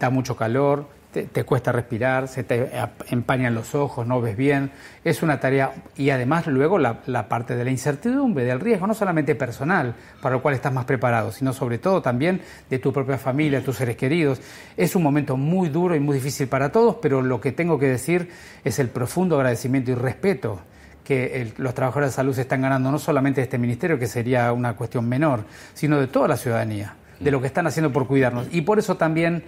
da mucho calor, te, cuesta respirar, se te empañan los ojos, no ves bien. Es una tarea y además luego la, parte de la incertidumbre, del riesgo, no solamente personal, para lo cual estás más preparado, sino sobre todo también de tu propia familia, tus seres queridos. Es un momento muy duro y muy difícil para todos, pero lo que tengo que decir es el profundo agradecimiento y respeto que los trabajadores de salud se están ganando, no solamente de este ministerio, que sería una cuestión menor, sino de toda la ciudadanía, de lo que están haciendo por cuidarnos. Y por eso también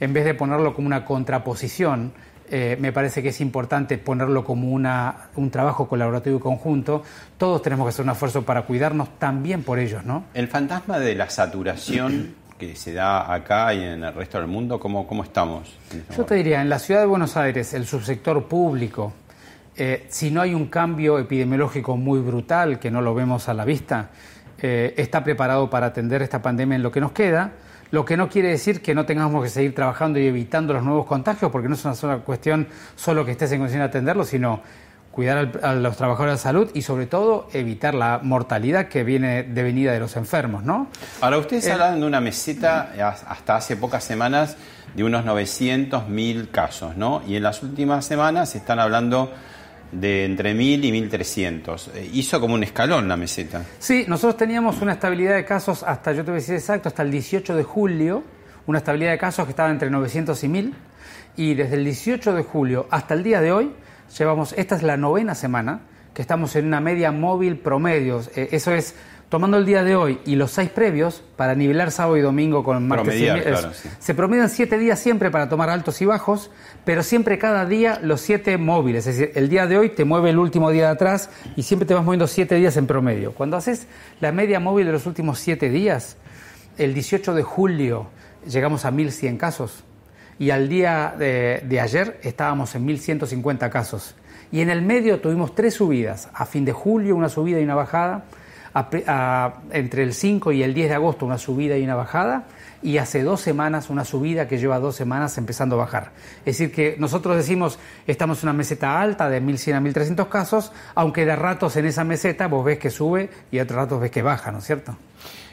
en vez de ponerlo como una contraposición, eh, me parece que es importante ponerlo como una, un trabajo colaborativo y conjunto. Todos tenemos que hacer un esfuerzo para cuidarnos también por ellos, ¿no? El fantasma de la saturación que se da acá y en el resto del mundo, ¿cómo, cómo estamos? Este Yo te diría, en la ciudad de Buenos Aires, el subsector público, eh, si no hay un cambio epidemiológico muy brutal, que no lo vemos a la vista, eh, está preparado para atender esta pandemia en lo que nos queda lo que no quiere decir que no tengamos que seguir trabajando y evitando los nuevos contagios, porque no es una sola cuestión solo que estés en condición de atenderlo, sino cuidar a los trabajadores de salud y sobre todo evitar la mortalidad que viene de venida de los enfermos, ¿no? Ahora, ustedes eh, hablan de una meseta hasta hace pocas semanas de unos 900, 1000 casos, ¿no? Y en las últimas semanas se están hablando de entre 1.000 y 1.300. Eh, hizo como un escalón la meseta. Sí, nosotros teníamos una estabilidad de casos hasta, yo te voy a decir exacto, hasta el 18 de julio, una estabilidad de casos que estaba entre 900 y 1.000, y desde el 18 de julio hasta el día de hoy, llevamos, esta es la novena semana, que estamos en una media móvil promedio. Eh, eso es tomando el día de hoy y los seis previos para nivelar sábado y domingo con martes y sí. Se promedian siete días siempre para tomar altos y bajos, pero siempre cada día los siete móviles. Es decir, el día de hoy te mueve el último día de atrás y siempre te vas moviendo siete días en promedio. Cuando haces la media móvil de los últimos siete días, el 18 de julio llegamos a 1.100 casos y al día de, de ayer estábamos en 1.150 casos. Y en el medio tuvimos tres subidas. A fin de julio una subida y una bajada entre el 5 y el 10 de agosto una subida y una bajada, y hace dos semanas una subida que lleva dos semanas empezando a bajar. Es decir, que nosotros decimos estamos en una meseta alta de 1.100 a 1.300 casos, aunque de ratos en esa meseta vos ves que sube y otros ratos ves que baja, ¿no es cierto?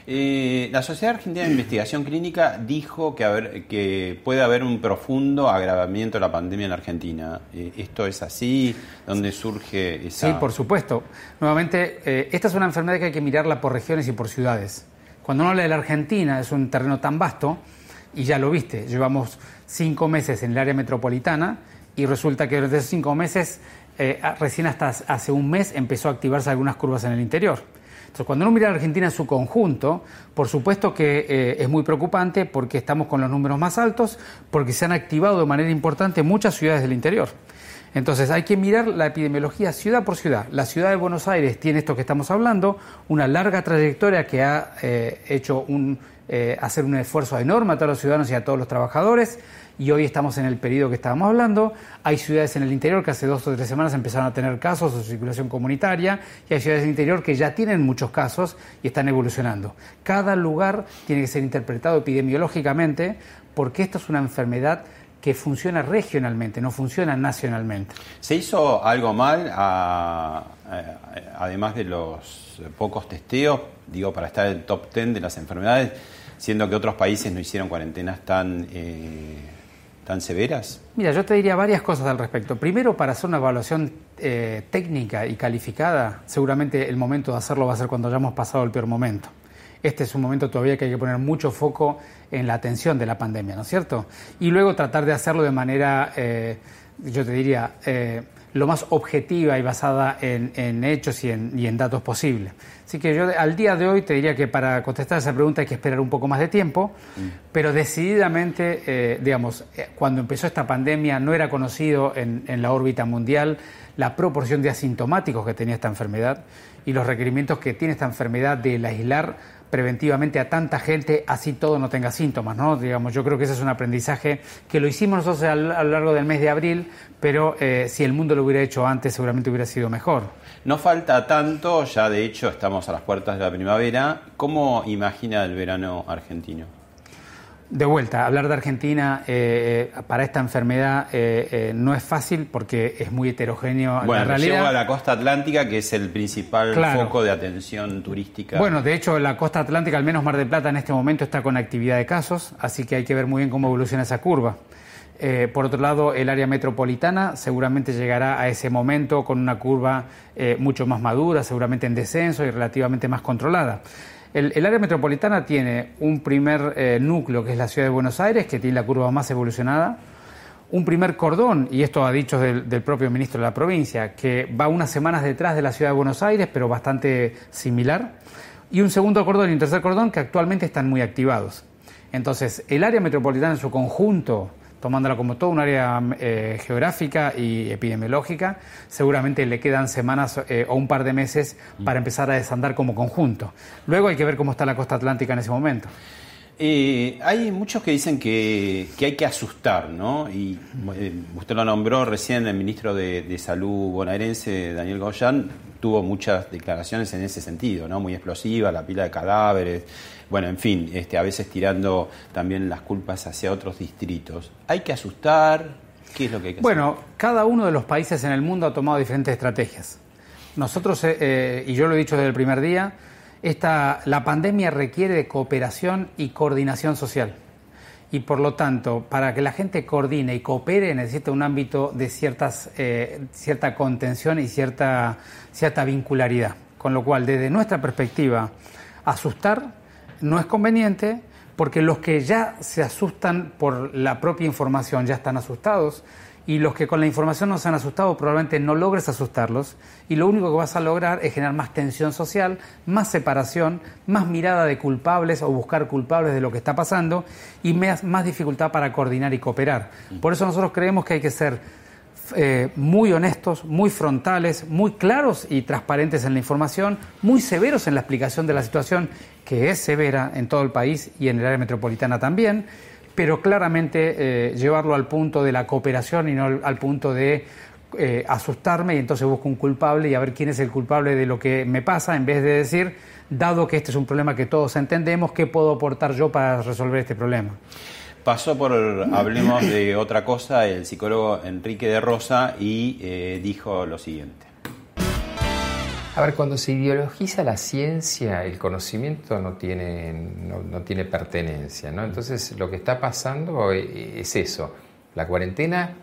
Eh, la Sociedad Argentina de Investigación Clínica dijo que, que puede haber un profundo agravamiento de la pandemia en Argentina. Eh, ¿Esto es así? ¿Dónde surge esa...? Sí, por supuesto. Nuevamente, eh, esta es una enfermedad que hay que mirarla por regiones y por ciudades. Cuando uno habla de la Argentina, es un terreno tan vasto, y ya lo viste, llevamos cinco meses en el área metropolitana, y resulta que desde esos cinco meses, recién hasta hace un mes, empezó a activarse algunas curvas en el interior. Entonces, cuando uno mira a Argentina en su conjunto, por supuesto que eh, es muy preocupante porque estamos con los números más altos, porque se han activado de manera importante muchas ciudades del interior. Entonces hay que mirar la epidemiología ciudad por ciudad. La ciudad de Buenos Aires tiene esto que estamos hablando, una larga trayectoria que ha eh, hecho un, eh, hacer un esfuerzo enorme a todos los ciudadanos y a todos los trabajadores y hoy estamos en el periodo que estábamos hablando. Hay ciudades en el interior que hace dos o tres semanas empezaron a tener casos de circulación comunitaria y hay ciudades en el interior que ya tienen muchos casos y están evolucionando. Cada lugar tiene que ser interpretado epidemiológicamente porque esto es una enfermedad que funciona regionalmente, no funciona nacionalmente. ¿Se hizo algo mal, además de los pocos testeos, digo, para estar en el top 10 de las enfermedades, siendo que otros países no hicieron cuarentenas tan... Eh, tan severas? Mira, yo te diría varias cosas al respecto. Primero, para hacer una evaluación eh, técnica y calificada, seguramente el momento de hacerlo va a ser cuando hayamos pasado el peor momento. Este es un momento todavía que hay que poner mucho foco en la atención de la pandemia, ¿no es cierto? Y luego tratar de hacerlo de manera, eh, yo te diría, eh, lo más objetiva y basada en, hechos y en, datos posibles. Así que yo al día de hoy te diría que para contestar esa pregunta hay que esperar un poco más de tiempo, mm. pero decididamente, eh, digamos, eh, cuando empezó esta pandemia no era conocido en, en la órbita mundial la proporción de asintomáticos que tenía esta enfermedad y los requerimientos que tiene esta enfermedad de aislar preventivamente a tanta gente, así todo no tenga síntomas, ¿no? Digamos, yo creo que ese es un aprendizaje que lo hicimos nosotros a lo largo del mes de abril, pero eh, si el mundo lo hubiera hecho antes seguramente hubiera sido mejor. No falta tanto, ya de hecho estamos a las puertas de la primavera. ¿Cómo imagina el verano argentino? De vuelta, hablar de Argentina eh, eh, para esta enfermedad eh, no es fácil porque es muy heterogéneo bueno, la realidad. Llego a la costa atlántica, que es el principal foco de atención turística. Bueno, de hecho, la costa atlántica, al menos Mar del Plata, en este momento está con actividad de casos, así que hay que ver muy bien cómo evoluciona esa curva. por otro lado, el área metropolitana seguramente llegará a ese momento con una curva mucho más madura, seguramente en descenso y relativamente más controlada. El, área metropolitana tiene un primer eh, núcleo, que es la ciudad de Buenos Aires, que tiene la curva más evolucionada. Un primer cordón, y esto ha dicho del, propio ministro de la provincia, que va unas semanas detrás de la ciudad de Buenos Aires, pero bastante similar. Y un segundo cordón y un tercer cordón que actualmente están muy activados. Entonces, el área metropolitana en su conjunto tomándola como todo un área eh, geográfica y epidemiológica, seguramente le quedan semanas eh, o un par de meses para empezar a desandar como conjunto. Luego hay que ver cómo está la costa atlántica en ese momento. Eh, hay muchos que dicen que, hay que asustar, ¿no? Y usted lo nombró recién, el ministro de, Salud bonaerense, Daniel Goyan, tuvo muchas declaraciones en ese sentido, ¿no? Muy explosiva, la pila de cadáveres, bueno, en fin, este, a veces tirando también las culpas hacia otros distritos. ¿Hay que asustar? ¿Qué es lo que hay que Bueno, cada uno de los países en el mundo ha tomado diferentes estrategias. Nosotros, eh, eh, y yo lo he dicho desde el primer día, esta, la pandemia requiere de cooperación y coordinación social. Y por lo tanto, para que la gente coordine y coopere, necesita un ámbito de ciertas, eh, cierta contención y cierta, cierta vincularidad. Con lo cual, desde nuestra perspectiva, asustar no es conveniente porque los que ya se asustan por la propia información ya están asustados y los que con la información no se han asustado probablemente no logres asustarlos y lo único que vas a lograr es generar más tensión social, más separación, más mirada de culpables o buscar culpables de lo que está pasando y más, más dificultad para coordinar y cooperar. Por eso nosotros creemos que hay que ser eh, muy honestos, muy frontales, muy claros y transparentes en la información, muy severos en la explicación de la situación, que es severa en todo el país y en el área metropolitana también pero claramente eh, llevarlo al punto de la cooperación y no al punto de eh, asustarme y entonces busco un culpable y a ver quién es el culpable de lo que me pasa, en vez de decir, dado que este es un problema que todos entendemos, ¿qué puedo aportar yo para resolver este problema? Pasó por, hablemos de otra cosa, el psicólogo Enrique de Rosa y eh, dijo lo siguiente. A ver, cuando se ideologiza la ciencia, el conocimiento no tiene, no, tiene pertenencia, ¿no? Entonces, lo que está pasando e, es eso. La cuarentena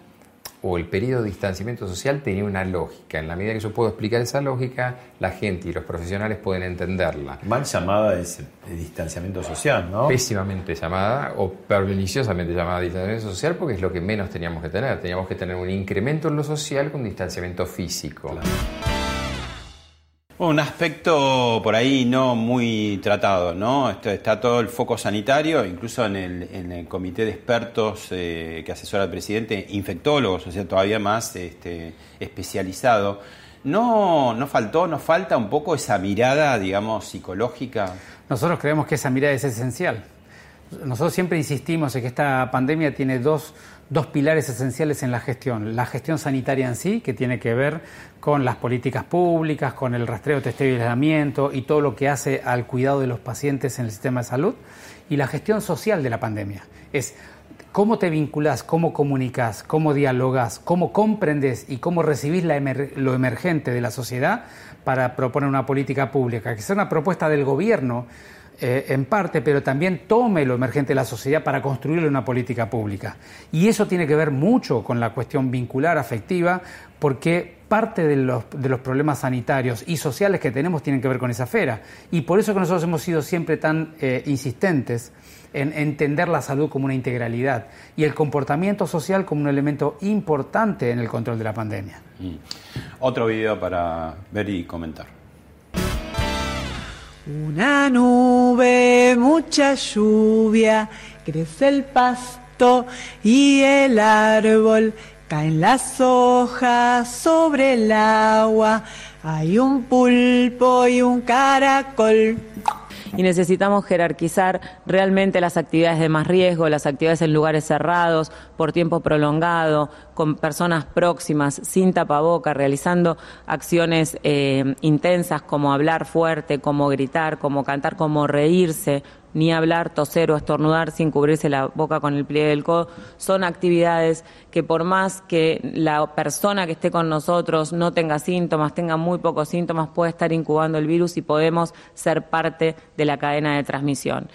o el periodo de distanciamiento social tenía una lógica. En la medida que yo puedo explicar esa lógica, la gente y los profesionales pueden entenderla. Mal llamada es distanciamiento social, ¿no? Pésimamente llamada o perniciosamente llamada distanciamiento social porque es lo que menos teníamos que tener. Teníamos que tener un incremento en lo social con distanciamiento físico. Un aspecto por ahí no muy tratado, ¿no? Está todo el foco sanitario, incluso en el, comité de expertos eh, que asesora al presidente, infectólogos, o sea, todavía más este, especializado. ¿No, ¿No faltó, no falta un poco esa mirada, digamos, psicológica? Nosotros creemos que esa mirada es esencial. Nosotros siempre insistimos en que esta pandemia tiene dos, dos pilares esenciales en la gestión. La gestión sanitaria en sí, que tiene que ver con las políticas públicas, con el rastreo, testeo y aislamiento y todo lo que hace al cuidado de los pacientes en el sistema de salud. Y la gestión social de la pandemia. Es cómo te vinculas, cómo comunicas, cómo dialogas, cómo comprendes y cómo recibís lo emergente de la sociedad para proponer una política pública, que sea una propuesta del gobierno eh, en parte, pero también tome lo emergente de la sociedad para construir una política pública. Y eso tiene que ver mucho con la cuestión vincular, afectiva, porque parte de los, de los problemas sanitarios y sociales que tenemos tienen que ver con esa esfera. Y por eso que nosotros hemos sido siempre tan eh, insistentes en entender la salud como una integralidad y el comportamiento social como un elemento importante en el control de la pandemia. Mm. Otro video para ver y comentar. Una nube, mucha lluvia, crece el pasto y el árbol, caen las hojas sobre el agua, hay un pulpo y un caracol. Y necesitamos jerarquizar realmente las actividades de más riesgo, las actividades en lugares cerrados, por tiempo prolongado, con personas próximas, sin tapaboca, realizando acciones eh, intensas como hablar fuerte, como gritar, como cantar, como reírse, ni hablar, toser o estornudar sin cubrirse la boca con el pliegue del codo, son actividades que por más que la persona que esté con nosotros no tenga síntomas, tenga muy pocos síntomas, puede estar incubando el virus y podemos ser parte de la cadena de transmisión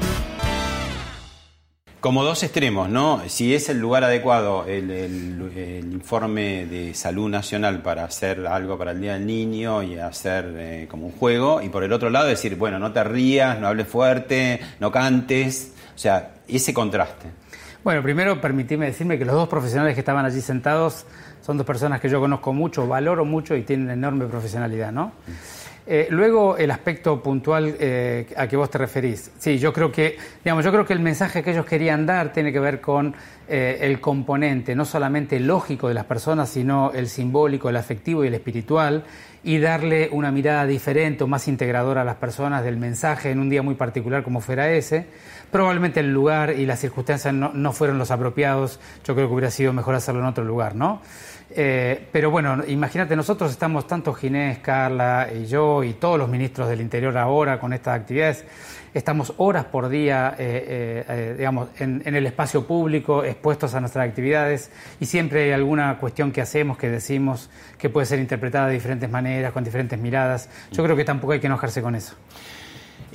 como dos extremos, ¿no? Si es el lugar adecuado el, informe de salud nacional para hacer algo para el Día del Niño y hacer eh, como un juego, y por el otro lado decir, bueno, no te rías, no hables fuerte, no cantes, o sea, ese contraste. Bueno, primero permitime decirme que los dos profesionales que estaban allí sentados son dos personas que yo conozco mucho, valoro mucho y tienen enorme profesionalidad, ¿no? Eh, luego el aspecto puntual eh, a que vos te referís. Sí, yo creo que, digamos, yo creo que el mensaje que ellos querían dar tiene que ver con eh, el componente no solamente lógico de las personas, sino el simbólico, el afectivo y el espiritual, y darle una mirada diferente o más integradora a las personas del mensaje en un día muy particular como fuera ese. Probablemente el lugar y las circunstancias no, no fueron los apropiados. Yo creo que hubiera sido mejor hacerlo en otro lugar, ¿no? Eh, pero bueno, imagínate, nosotros estamos, tanto Ginés, Carla y yo y todos los ministros del Interior ahora con estas actividades, estamos horas por día, eh, eh, digamos, en, el espacio público, expuestos a nuestras actividades y siempre hay alguna cuestión que hacemos, que decimos, que puede ser interpretada de diferentes maneras, con diferentes miradas. Yo creo que tampoco hay que enojarse con eso.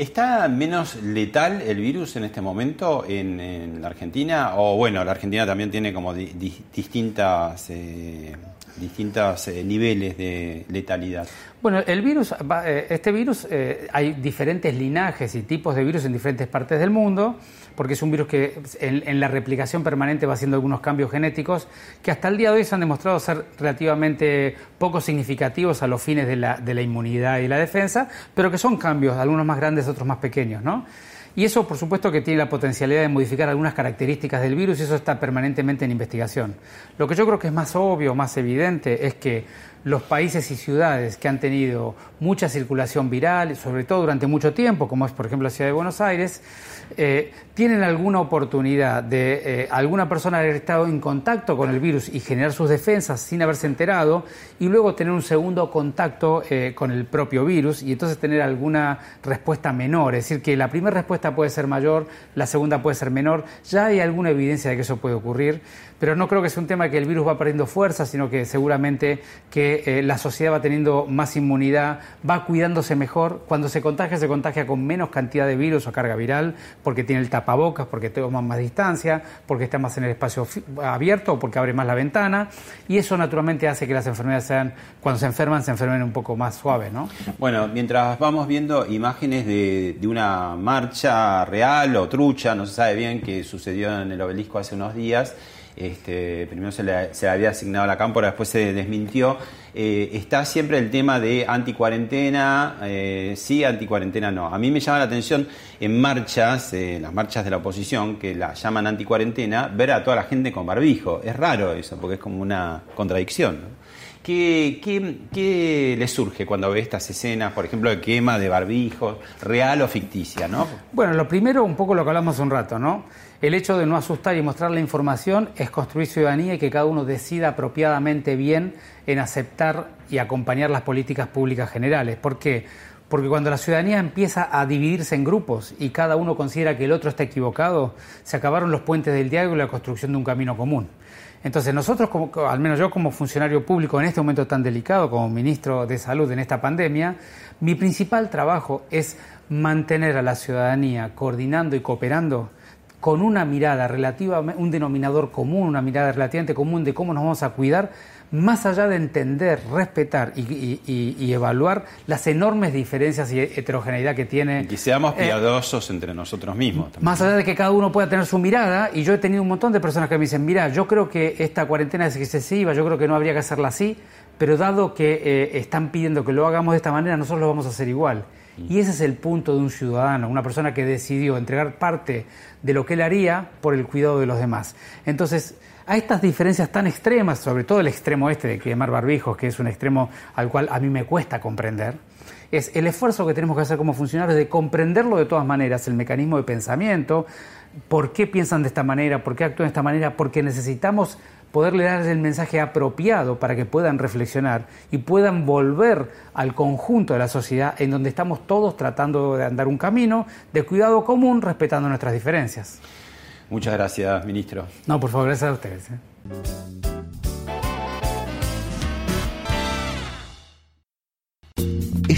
¿Está menos letal el virus en este momento en, la Argentina? O bueno, la Argentina también tiene como distintas eh, distintos eh, niveles de letalidad. Bueno, el virus, eh, este virus, eh, hay diferentes linajes y tipos de virus en diferentes partes del mundo, porque es un virus que en, la replicación permanente va haciendo algunos cambios genéticos que hasta el día de hoy se han demostrado ser relativamente poco significativos a los fines de la, de la inmunidad y la defensa, pero que son cambios, algunos más grandes, otros más pequeños, ¿no? Y eso, por supuesto, que tiene la potencialidad de modificar algunas características del virus y eso está permanentemente en investigación. Lo que yo creo que es más obvio, más evidente, es que los países y ciudades que han tenido mucha circulación viral, sobre todo durante mucho tiempo, como es por ejemplo la ciudad de Buenos Aires, eh, tienen alguna oportunidad de eh, alguna persona haber estado en contacto con el virus y generar sus defensas sin haberse enterado y luego tener un segundo contacto eh, con el propio virus y entonces tener alguna respuesta menor. Es decir, que la primera respuesta puede ser mayor, la segunda puede ser menor. Ya hay alguna evidencia de que eso puede ocurrir pero no creo que sea un tema que el virus va perdiendo fuerza, sino que seguramente que la sociedad va teniendo más inmunidad, va cuidándose mejor. Cuando se contagia, se contagia con menos cantidad de virus o carga viral, porque tiene el tapabocas, porque toma más distancia, porque está más en el espacio abierto porque abre más la ventana. Y eso naturalmente hace que las enfermedades sean, cuando se enferman, se enfermen un poco más suaves, ¿no? Bueno, mientras vamos viendo imágenes de, de una marcha real o trucha, no se sabe bien qué sucedió en el obelisco hace unos días, este, primero se le, había asignado a la cámpora, después se desmintió. Eh, está siempre el tema de anticuarentena, eh, sí, anticuarentena no. A mí me llama la atención en marchas, eh, las marchas de la oposición, que la llaman anticuarentena, ver a toda la gente con barbijo. Es raro eso, porque es como una contradicción. ¿Qué, qué, le surge cuando ve estas escenas, por ejemplo, de quema de barbijos, real o ficticia? ¿no? Bueno, lo primero, un poco lo que hablamos un rato, ¿no? El hecho de no asustar y mostrar la información es construir ciudadanía y que cada uno decida apropiadamente bien en aceptar y acompañar las políticas públicas generales. ¿Por qué? Porque cuando la ciudadanía empieza a dividirse en grupos y cada uno considera que el otro está equivocado, se acabaron los puentes del diálogo y la construcción de un camino común. Entonces nosotros, al menos yo como funcionario público en este momento tan delicado, como ministro de Salud en esta pandemia, mi principal trabajo es mantener a la ciudadanía coordinando y cooperando con una mirada relativa, un denominador común, una mirada relativamente común de cómo nos vamos a cuidar, más allá de entender, respetar y, evaluar las enormes diferencias y heterogeneidad que tiene. Y que seamos eh, piadosos entre nosotros mismos. Más allá de que cada uno pueda tener su mirada, y yo he tenido un montón de personas que me dicen, mira, yo creo que esta cuarentena es excesiva, yo creo que no habría que hacerla así, pero dado que eh, están pidiendo que lo hagamos de esta manera, nosotros lo vamos a hacer igual. Y ese es el punto de un ciudadano, una persona que decidió entregar parte de lo que él haría por el cuidado de los demás. Entonces, a estas diferencias tan extremas, sobre todo el extremo este de quemar barbijos, que es un extremo al cual a mí me cuesta comprender, es el esfuerzo que tenemos que hacer como funcionarios de comprenderlo de todas maneras, el mecanismo de pensamiento, por qué piensan de esta manera, por qué actúan de esta manera, porque necesitamos poderle dar el mensaje apropiado para que puedan reflexionar y puedan volver al conjunto de la sociedad en donde estamos todos tratando de andar un camino de cuidado común respetando nuestras diferencias. Muchas gracias, ministro. No, por favor, gracias a ustedes. ¿eh?